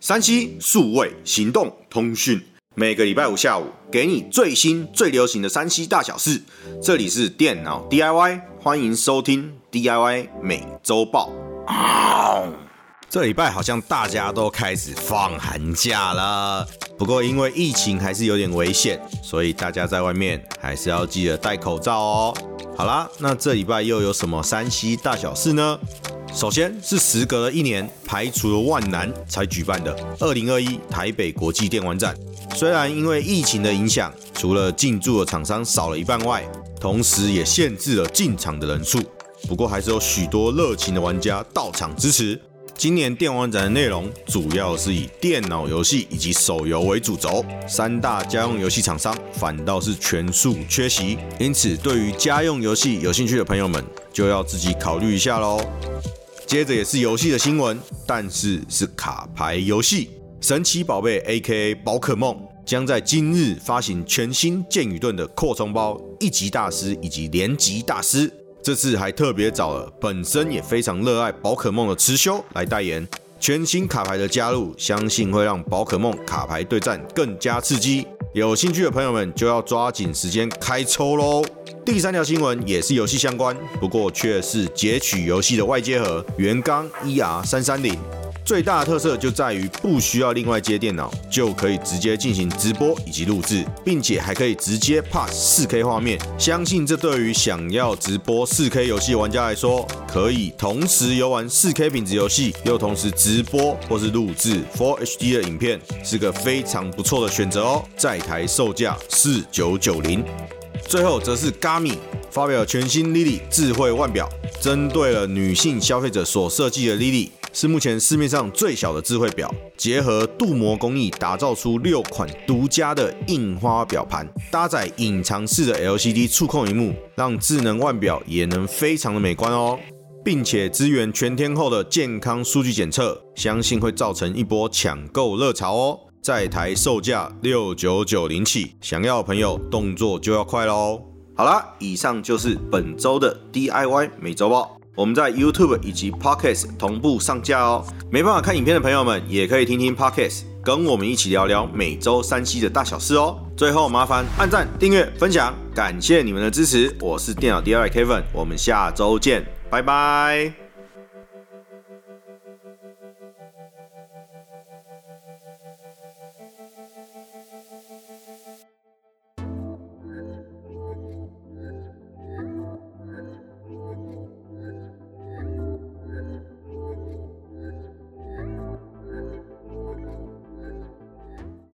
山西数位行动通讯，每个礼拜五下午给你最新最流行的山西大小事。这里是电脑 DIY，欢迎收听 DIY 每周报。这礼拜好像大家都开始放寒假了，不过因为疫情还是有点危险，所以大家在外面还是要记得戴口罩哦。好啦，那这礼拜又有什么山西大小事呢？首先是时隔了一年，排除了万难才举办的二零二一台北国际电玩展。虽然因为疫情的影响，除了进驻的厂商少了一半外，同时也限制了进场的人数。不过还是有许多热情的玩家到场支持。今年电玩展的内容主要是以电脑游戏以及手游为主轴，三大家用游戏厂商反倒是全数缺席。因此，对于家用游戏有兴趣的朋友们，就要自己考虑一下喽。接着也是游戏的新闻，但是是卡牌游戏《神奇宝贝》A.K.A. 宝可梦将在今日发行全新剑与盾的扩充包一级大师以及连级大师。这次还特别找了本身也非常热爱宝可梦的池修来代言。全新卡牌的加入，相信会让宝可梦卡牌对战更加刺激。有兴趣的朋友们就要抓紧时间开抽喽！第三条新闻也是游戏相关，不过却是截取游戏的外接盒原刚 ER 三三零。最大的特色就在于不需要另外接电脑，就可以直接进行直播以及录制，并且还可以直接 pass 4K 画面。相信这对于想要直播 4K 游戏玩家来说，可以同时游玩 4K 品质游戏，又同时直播或是录制 Full HD 的影片，是个非常不错的选择哦。在台售价四九九零。最后则是 Gami 发表全新 Lily 智慧腕表，针对了女性消费者所设计的 Lily。是目前市面上最小的智慧表，结合镀膜工艺打造出六款独家的印花表盘，搭载隐藏式的 LCD 触控荧幕，让智能腕表也能非常的美观哦，并且支援全天候的健康数据检测，相信会造成一波抢购热潮哦。在台售价六九九零起，想要的朋友动作就要快喽。好啦，以上就是本周的 DIY 每周报。我们在 YouTube 以及 Podcast 同步上架哦。没办法看影片的朋友们，也可以听听 Podcast，跟我们一起聊聊每周山西的大小事哦。最后麻烦按赞、订阅、分享，感谢你们的支持。我是电脑 DIY Kevin，我们下周见，拜拜。